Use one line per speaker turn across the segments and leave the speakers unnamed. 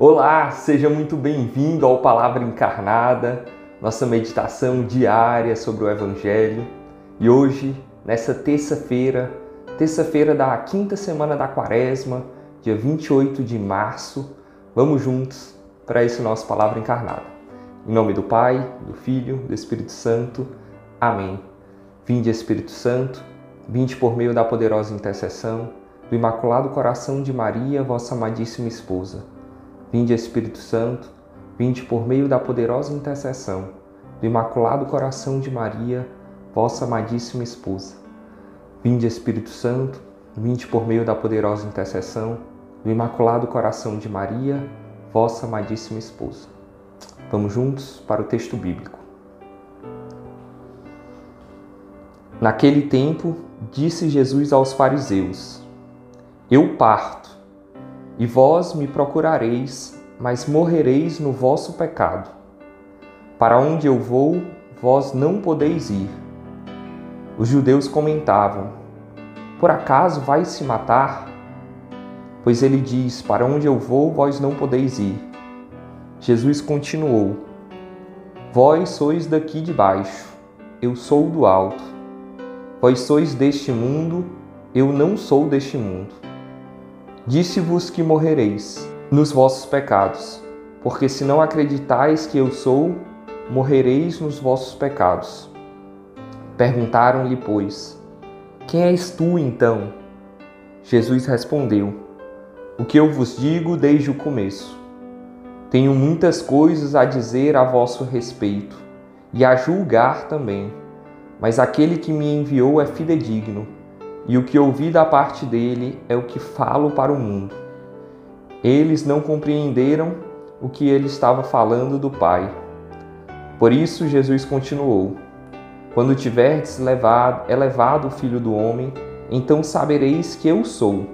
Olá, seja muito bem-vindo ao Palavra Encarnada, nossa meditação diária sobre o Evangelho. E hoje, nessa terça-feira, terça-feira da quinta semana da Quaresma, dia 28 de março, vamos juntos para esse nosso Palavra Encarnada. Em nome do Pai, do Filho, do Espírito Santo. Amém. Vinde, Espírito Santo, vinde por meio da poderosa intercessão do Imaculado Coração de Maria, vossa amadíssima esposa Vinde Espírito Santo, vinde por meio da poderosa intercessão do Imaculado Coração de Maria, vossa amadíssima esposa. Vinde Espírito Santo, vinde por meio da poderosa intercessão do Imaculado Coração de Maria, vossa amadíssima esposa. Vamos juntos para o texto bíblico. Naquele tempo, disse Jesus aos fariseus: Eu parto e vós me procurareis, mas morrereis no vosso pecado. Para onde eu vou, vós não podeis ir. Os judeus comentavam: Por acaso vai se matar? Pois ele diz: Para onde eu vou, vós não podeis ir. Jesus continuou: Vós sois daqui de baixo, eu sou do alto. Vós sois deste mundo, eu não sou deste mundo. Disse-vos que morrereis nos vossos pecados, porque se não acreditais que eu sou, morrereis nos vossos pecados. Perguntaram-lhe, pois, quem és tu então? Jesus respondeu: O que eu vos digo desde o começo. Tenho muitas coisas a dizer a vosso respeito e a julgar também, mas aquele que me enviou é fidedigno e o que ouvi da parte dele é o que falo para o mundo. Eles não compreenderam o que ele estava falando do Pai. Por isso Jesus continuou: Quando tiverdes levado, elevado o Filho do Homem, então sabereis que eu sou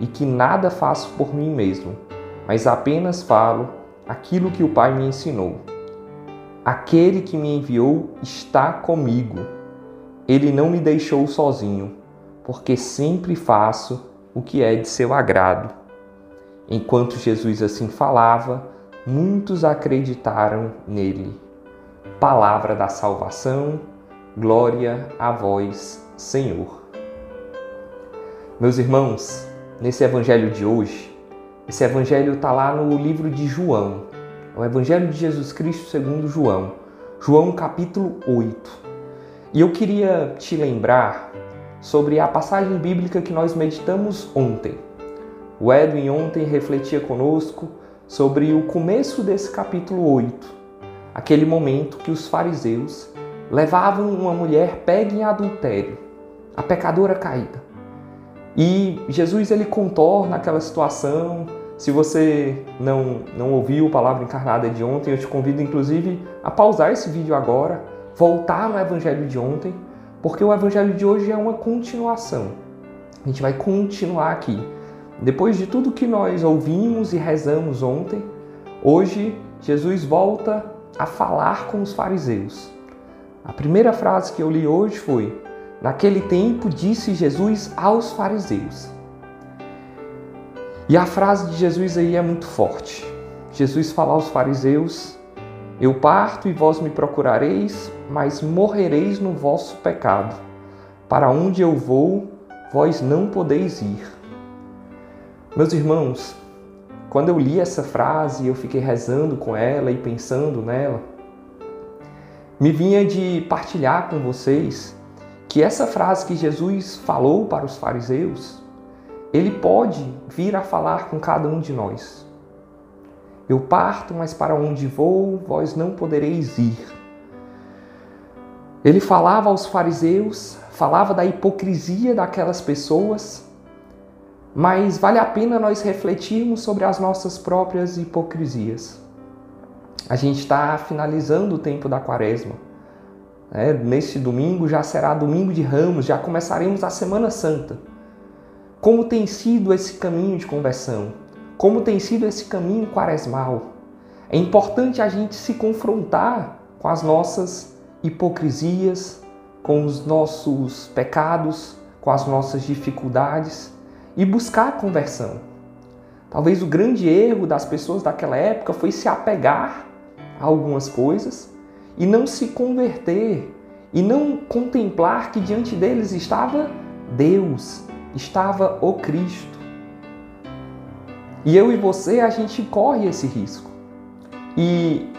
e que nada faço por mim mesmo, mas apenas falo aquilo que o Pai me ensinou. Aquele que me enviou está comigo. Ele não me deixou sozinho porque sempre faço o que é de seu agrado. Enquanto Jesus assim falava, muitos acreditaram nele. Palavra da salvação, glória a vós, Senhor. Meus irmãos, nesse evangelho de hoje, esse evangelho está lá no livro de João, o Evangelho de Jesus Cristo segundo João, João capítulo 8. E eu queria te lembrar sobre a passagem bíblica que nós meditamos ontem. O Edwin ontem refletia conosco sobre o começo desse capítulo 8, aquele momento que os fariseus levavam uma mulher pega em adultério, a pecadora caída. E Jesus ele contorna aquela situação. Se você não, não ouviu a palavra encarnada de ontem, eu te convido inclusive a pausar esse vídeo agora, voltar no evangelho de ontem porque o evangelho de hoje é uma continuação. A gente vai continuar aqui. Depois de tudo que nós ouvimos e rezamos ontem, hoje Jesus volta a falar com os fariseus. A primeira frase que eu li hoje foi: Naquele tempo disse Jesus aos fariseus. E a frase de Jesus aí é muito forte. Jesus fala aos fariseus eu parto e vós me procurareis, mas morrereis no vosso pecado. Para onde eu vou, vós não podeis ir. Meus irmãos, quando eu li essa frase, eu fiquei rezando com ela e pensando nela, me vinha de partilhar com vocês que essa frase que Jesus falou para os fariseus, ele pode vir a falar com cada um de nós. Eu parto, mas para onde vou, vós não podereis ir. Ele falava aos fariseus, falava da hipocrisia daquelas pessoas, mas vale a pena nós refletirmos sobre as nossas próprias hipocrisias. A gente está finalizando o tempo da quaresma. É, neste domingo já será domingo de ramos, já começaremos a Semana Santa. Como tem sido esse caminho de conversão? Como tem sido esse caminho quaresmal. É importante a gente se confrontar com as nossas hipocrisias, com os nossos pecados, com as nossas dificuldades e buscar a conversão. Talvez o grande erro das pessoas daquela época foi se apegar a algumas coisas e não se converter e não contemplar que diante deles estava Deus, estava o Cristo. E eu e você, a gente corre esse risco. E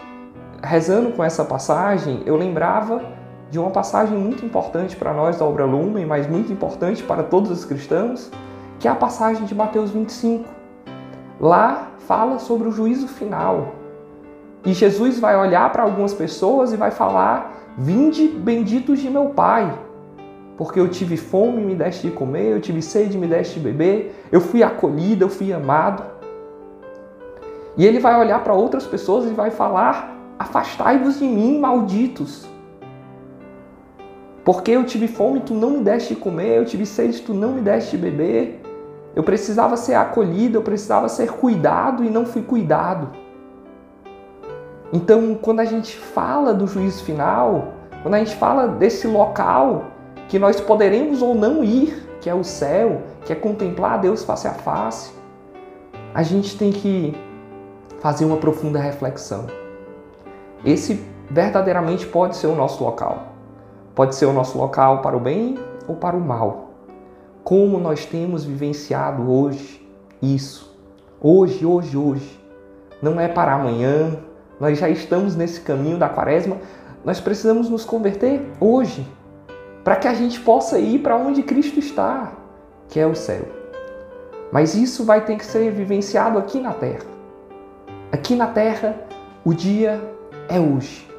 rezando com essa passagem, eu lembrava de uma passagem muito importante para nós da obra Lumen, mas muito importante para todos os cristãos, que é a passagem de Mateus 25. Lá fala sobre o juízo final. E Jesus vai olhar para algumas pessoas e vai falar: Vinde benditos de meu Pai, porque eu tive fome e me deste de comer, eu tive sede e me deste de beber, eu fui acolhido, eu fui amado. E ele vai olhar para outras pessoas e vai falar: Afastai-vos de mim, malditos. Porque eu tive fome, tu não me deste de comer, eu tive sede, tu não me deste de beber. Eu precisava ser acolhido, eu precisava ser cuidado e não fui cuidado. Então, quando a gente fala do juízo final, quando a gente fala desse local que nós poderemos ou não ir, que é o céu, que é contemplar Deus face a face, a gente tem que fazer uma profunda reflexão. Esse verdadeiramente pode ser o nosso local. Pode ser o nosso local para o bem ou para o mal. Como nós temos vivenciado hoje isso? Hoje, hoje, hoje. Não é para amanhã. Nós já estamos nesse caminho da quaresma. Nós precisamos nos converter hoje, para que a gente possa ir para onde Cristo está, que é o céu. Mas isso vai ter que ser vivenciado aqui na terra. Aqui na terra, o dia é hoje.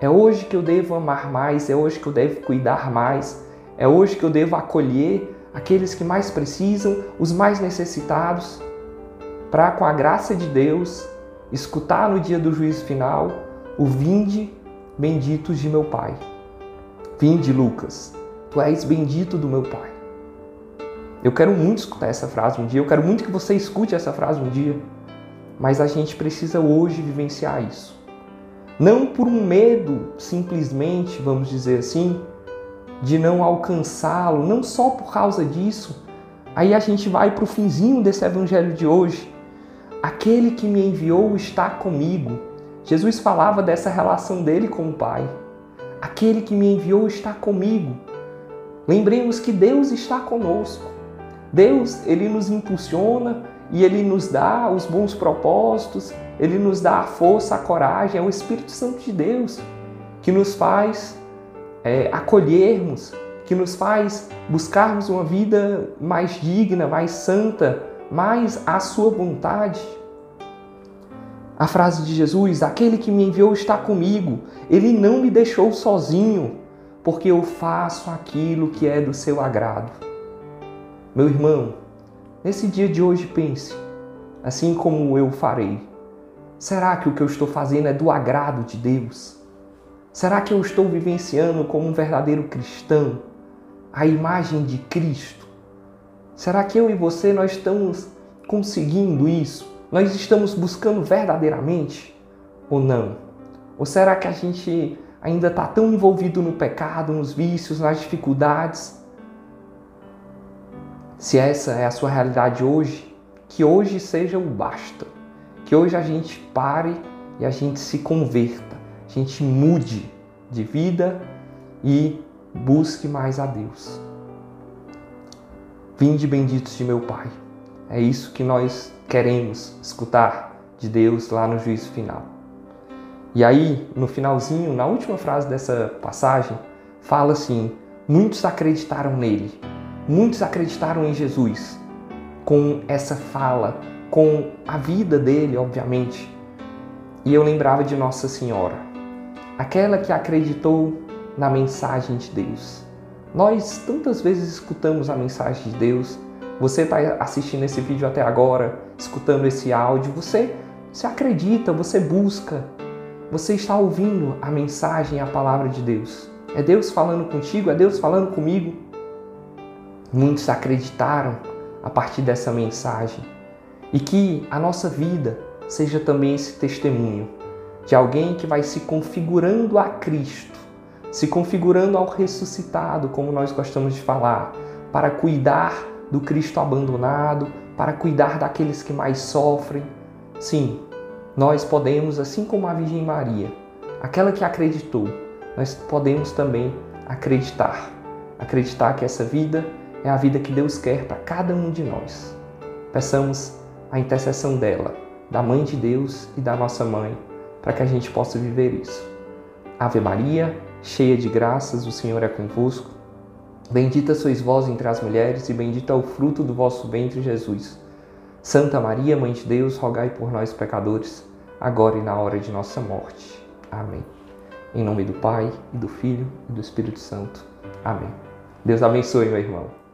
É hoje que eu devo amar mais, é hoje que eu devo cuidar mais, é hoje que eu devo acolher aqueles que mais precisam, os mais necessitados, para, com a graça de Deus, escutar no dia do juízo final o vinde benditos de meu Pai. Vinde, Lucas, tu és bendito do meu Pai. Eu quero muito escutar essa frase um dia, eu quero muito que você escute essa frase um dia, mas a gente precisa hoje vivenciar isso. Não por um medo, simplesmente, vamos dizer assim, de não alcançá-lo, não só por causa disso. Aí a gente vai para o finzinho desse evangelho de hoje. Aquele que me enviou está comigo. Jesus falava dessa relação dele com o Pai. Aquele que me enviou está comigo. Lembremos que Deus está conosco. Deus, ele nos impulsiona e ele nos dá os bons propósitos, ele nos dá a força, a coragem, é o Espírito Santo de Deus que nos faz é, acolhermos, que nos faz buscarmos uma vida mais digna, mais santa, mais à Sua vontade. A frase de Jesus: Aquele que me enviou está comigo, ele não me deixou sozinho, porque eu faço aquilo que é do seu agrado. Meu irmão, nesse dia de hoje pense, assim como eu farei Será que o que eu estou fazendo é do agrado de Deus? Será que eu estou vivenciando como um verdadeiro cristão a imagem de Cristo? Será que eu e você nós estamos conseguindo isso? Nós estamos buscando verdadeiramente ou não? Ou será que a gente ainda está tão envolvido no pecado, nos vícios, nas dificuldades? Se essa é a sua realidade hoje, que hoje seja o basta que hoje a gente pare e a gente se converta, a gente mude de vida e busque mais a Deus. Vinde benditos de meu Pai. É isso que nós queremos escutar de Deus lá no juízo final. E aí, no finalzinho, na última frase dessa passagem, fala assim: muitos acreditaram nele, muitos acreditaram em Jesus. Com essa fala, com a vida dele, obviamente. E eu lembrava de Nossa Senhora, aquela que acreditou na mensagem de Deus. Nós tantas vezes escutamos a mensagem de Deus. Você está assistindo esse vídeo até agora, escutando esse áudio, você, você acredita, você busca, você está ouvindo a mensagem, a palavra de Deus. É Deus falando contigo, é Deus falando comigo. Muitos acreditaram a partir dessa mensagem. E que a nossa vida seja também esse testemunho de alguém que vai se configurando a Cristo, se configurando ao ressuscitado, como nós gostamos de falar, para cuidar do Cristo abandonado, para cuidar daqueles que mais sofrem. Sim, nós podemos, assim como a Virgem Maria, aquela que acreditou, nós podemos também acreditar. Acreditar que essa vida é a vida que Deus quer para cada um de nós. Peçamos a intercessão dela, da Mãe de Deus e da nossa mãe, para que a gente possa viver isso. Ave Maria, cheia de graças, o Senhor é convosco. Bendita sois vós entre as mulheres, e bendito é o fruto do vosso ventre, Jesus. Santa Maria, Mãe de Deus, rogai por nós, pecadores, agora e na hora de nossa morte. Amém. Em nome do Pai, e do Filho e do Espírito Santo. Amém. Deus abençoe, meu irmão.